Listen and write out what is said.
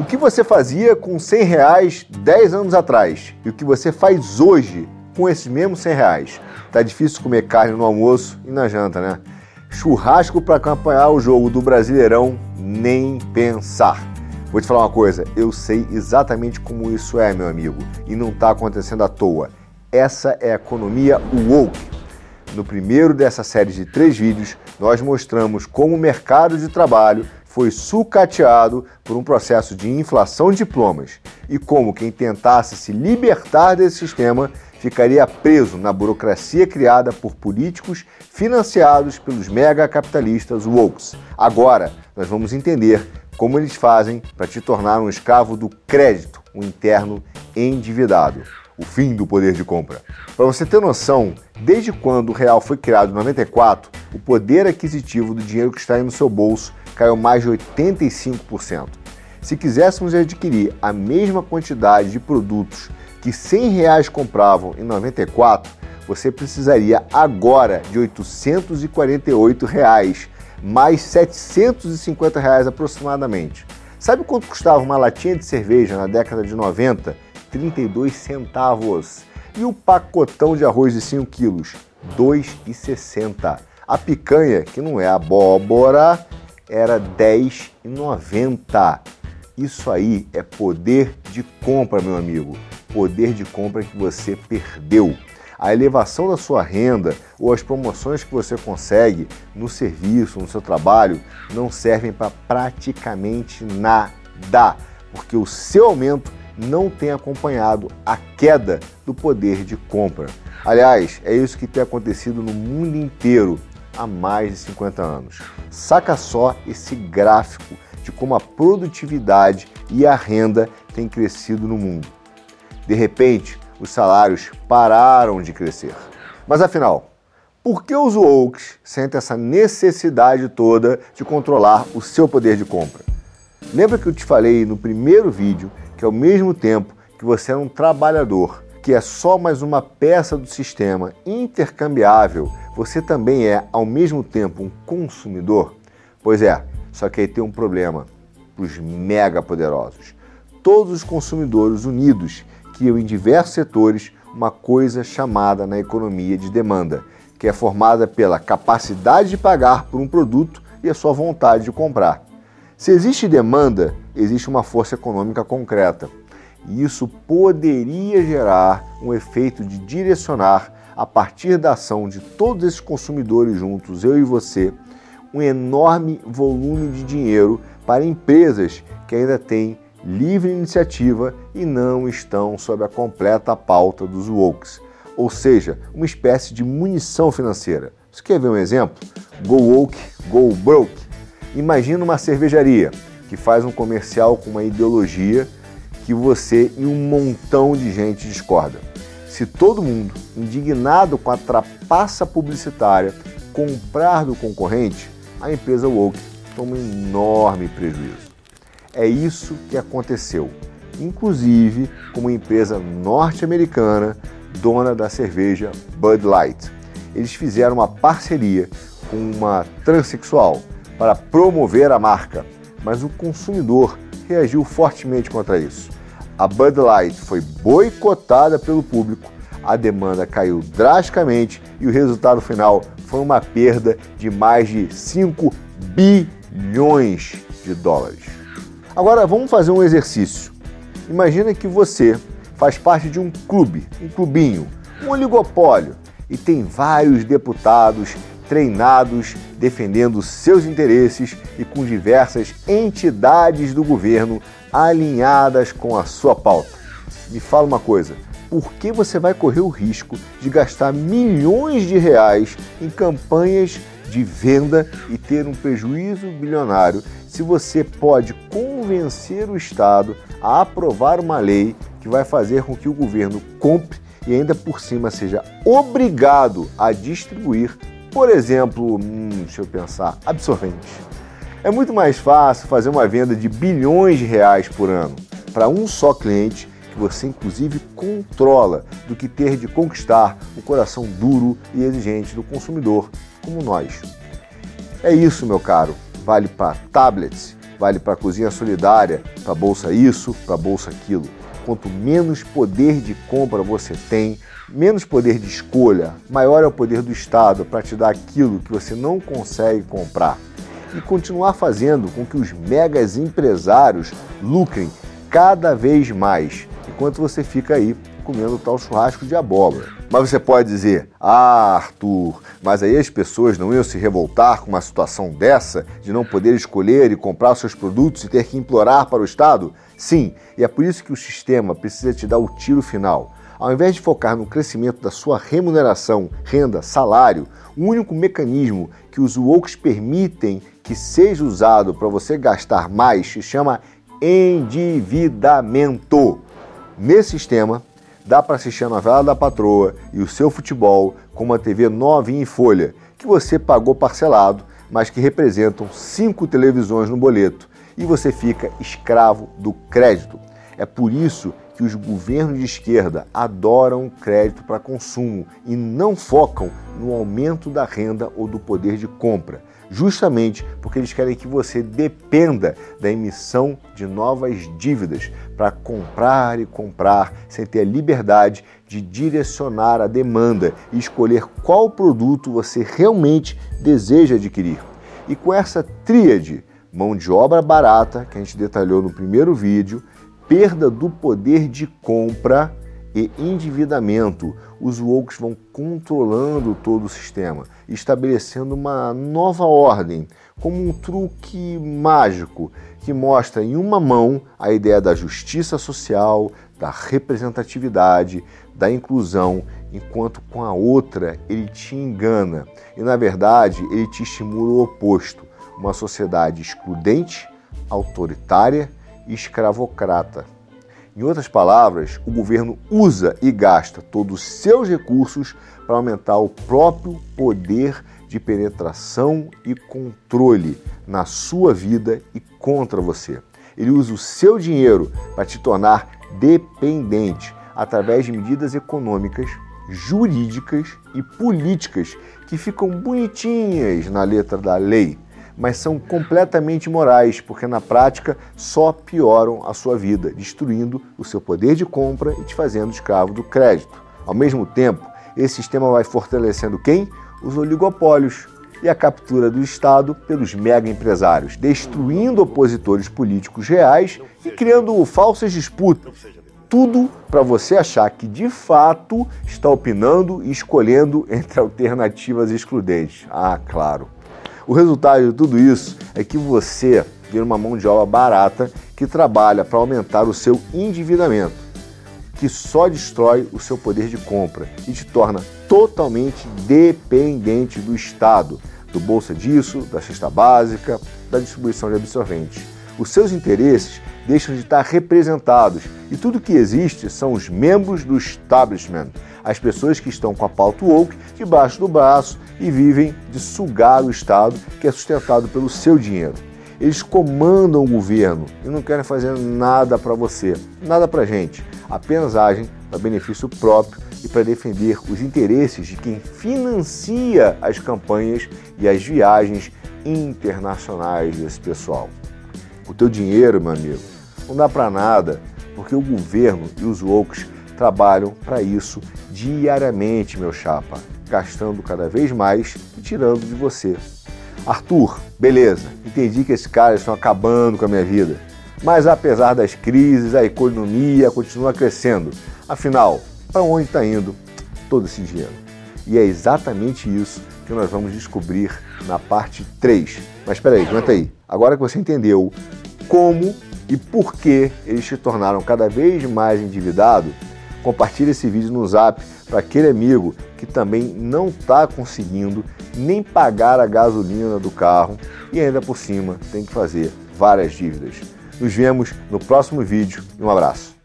O que você fazia com 100 reais 10 anos atrás e o que você faz hoje com esses mesmos 100 reais? Tá difícil comer carne no almoço e na janta, né? Churrasco para acompanhar o jogo do Brasileirão, nem pensar. Vou te falar uma coisa, eu sei exatamente como isso é, meu amigo, e não está acontecendo à toa. Essa é a economia woke. No primeiro dessa série de três vídeos, nós mostramos como o mercado de trabalho foi sucateado por um processo de inflação de diplomas e como quem tentasse se libertar desse sistema ficaria preso na burocracia criada por políticos financiados pelos mega capitalistas wokes. Agora, nós vamos entender como eles fazem para te tornar um escravo do crédito, um interno endividado. O fim do poder de compra. Para você ter noção, desde quando o real foi criado em 94, o poder aquisitivo do dinheiro que está aí no seu bolso caiu mais de 85%. Se quiséssemos adquirir a mesma quantidade de produtos que 100 reais compravam em 94, você precisaria agora de 848 reais, mais 750 reais aproximadamente. Sabe quanto custava uma latinha de cerveja na década de 90? 32 centavos. E o pacotão de arroz de 5 quilos? 2,60. A picanha, que não é abóbora, era R$10,90. Isso aí é poder de compra, meu amigo. Poder de compra que você perdeu. A elevação da sua renda ou as promoções que você consegue no serviço, no seu trabalho, não servem para praticamente nada, porque o seu aumento não tem acompanhado a queda do poder de compra. Aliás, é isso que tem acontecido no mundo inteiro há mais de 50 anos. Saca só esse gráfico de como a produtividade e a renda têm crescido no mundo. De repente, os salários pararam de crescer. Mas afinal, por que os woke sentem essa necessidade toda de controlar o seu poder de compra? Lembra que eu te falei no primeiro vídeo que ao mesmo tempo que você é um trabalhador, que é só mais uma peça do sistema intercambiável, você também é ao mesmo tempo um consumidor? Pois é, só que aí tem um problema para os mega poderosos. Todos os consumidores unidos criam em diversos setores uma coisa chamada na economia de demanda, que é formada pela capacidade de pagar por um produto e a sua vontade de comprar. Se existe demanda, existe uma força econômica concreta. E isso poderia gerar um efeito de direcionar, a partir da ação de todos esses consumidores juntos, eu e você, um enorme volume de dinheiro para empresas que ainda têm livre iniciativa e não estão sob a completa pauta dos wokes, ou seja, uma espécie de munição financeira. Você quer ver um exemplo? Go woke, go broke. Imagina uma cervejaria que faz um comercial com uma ideologia que você e um montão de gente discorda. Se todo mundo, indignado com a trapaça publicitária, comprar do concorrente, a empresa Woke toma um enorme prejuízo. É isso que aconteceu, inclusive com uma empresa norte-americana dona da cerveja Bud Light. Eles fizeram uma parceria com uma transexual para promover a marca, mas o consumidor reagiu fortemente contra isso. A Bud Light foi boicotada pelo público, a demanda caiu drasticamente e o resultado final foi uma perda de mais de 5 bilhões de dólares. Agora vamos fazer um exercício. Imagina que você faz parte de um clube, um clubinho, um oligopólio e tem vários deputados treinados defendendo seus interesses e com diversas entidades do governo alinhadas com a sua pauta. Me fala uma coisa, por que você vai correr o risco de gastar milhões de reais em campanhas de venda e ter um prejuízo bilionário se você pode convencer o Estado a aprovar uma lei que vai fazer com que o governo compre e ainda por cima seja obrigado a distribuir por exemplo, hum, deixa eu pensar, absorventes. É muito mais fácil fazer uma venda de bilhões de reais por ano para um só cliente que você inclusive controla do que ter de conquistar o coração duro e exigente do consumidor como nós. É isso, meu caro. Vale para tablets, vale para cozinha solidária, para bolsa isso, para bolsa aquilo. Quanto menos poder de compra você tem, menos poder de escolha, maior é o poder do Estado para te dar aquilo que você não consegue comprar. E continuar fazendo com que os megas empresários lucrem cada vez mais, enquanto você fica aí comendo tal churrasco de abóbora. Mas você pode dizer, ah, Arthur, mas aí as pessoas não iam se revoltar com uma situação dessa, de não poder escolher e comprar seus produtos e ter que implorar para o Estado? Sim, e é por isso que o sistema precisa te dar o tiro final. Ao invés de focar no crescimento da sua remuneração, renda, salário, o único mecanismo que os WOKs permitem que seja usado para você gastar mais se chama endividamento. Nesse sistema, dá para assistir a novela da patroa e o seu futebol com uma TV novinha em folha, que você pagou parcelado, mas que representam cinco televisões no boleto, e você fica escravo do crédito. É por isso que os governos de esquerda adoram crédito para consumo e não focam no aumento da renda ou do poder de compra, justamente porque eles querem que você dependa da emissão de novas dívidas para comprar e comprar sem ter a liberdade de direcionar a demanda e escolher qual produto você realmente deseja adquirir. E com essa tríade, mão de obra barata, que a gente detalhou no primeiro vídeo, perda do poder de compra e endividamento, os woke vão controlando todo o sistema, estabelecendo uma nova ordem, como um truque mágico que mostra em uma mão a ideia da justiça social, da representatividade, da inclusão, enquanto com a outra ele te engana. E na verdade ele te estimula o oposto, uma sociedade excludente, autoritária escravocrata. Em outras palavras, o governo usa e gasta todos os seus recursos para aumentar o próprio poder de penetração e controle na sua vida e contra você. Ele usa o seu dinheiro para te tornar dependente através de medidas econômicas, jurídicas e políticas que ficam bonitinhas na letra da lei mas são completamente imorais, porque na prática só pioram a sua vida, destruindo o seu poder de compra e te fazendo escravo do crédito. Ao mesmo tempo, esse sistema vai fortalecendo quem? Os oligopólios e a captura do Estado pelos mega empresários, destruindo opositores políticos reais e criando falsas disputas. Tudo para você achar que de fato está opinando e escolhendo entre alternativas excludentes. Ah, claro. O resultado de tudo isso é que você vira uma mão de obra barata que trabalha para aumentar o seu endividamento, que só destrói o seu poder de compra e te torna totalmente dependente do Estado, do bolsa disso, da cesta básica, da distribuição de absorventes. Os seus interesses deixam de estar representados e tudo que existe são os membros do establishment, as pessoas que estão com a pauta woke debaixo do braço e vivem de sugar o Estado, que é sustentado pelo seu dinheiro. Eles comandam o governo e não querem fazer nada para você, nada para gente, apenas agem para benefício próprio e para defender os interesses de quem financia as campanhas e as viagens internacionais desse pessoal. O teu dinheiro, meu amigo, não dá para nada, porque o governo e os loucos trabalham para isso diariamente, meu chapa gastando cada vez mais e tirando de você. Arthur, beleza, entendi que esses caras estão acabando com a minha vida. Mas apesar das crises, a economia continua crescendo. Afinal, para onde está indo todo esse dinheiro? E é exatamente isso que nós vamos descobrir na parte 3. Mas espera aí, aguenta aí. Agora que você entendeu como e por que eles se tornaram cada vez mais endividados, compartilhe esse vídeo no Zap para aquele amigo que também não está conseguindo nem pagar a gasolina do carro e ainda por cima tem que fazer várias dívidas. Nos vemos no próximo vídeo e um abraço.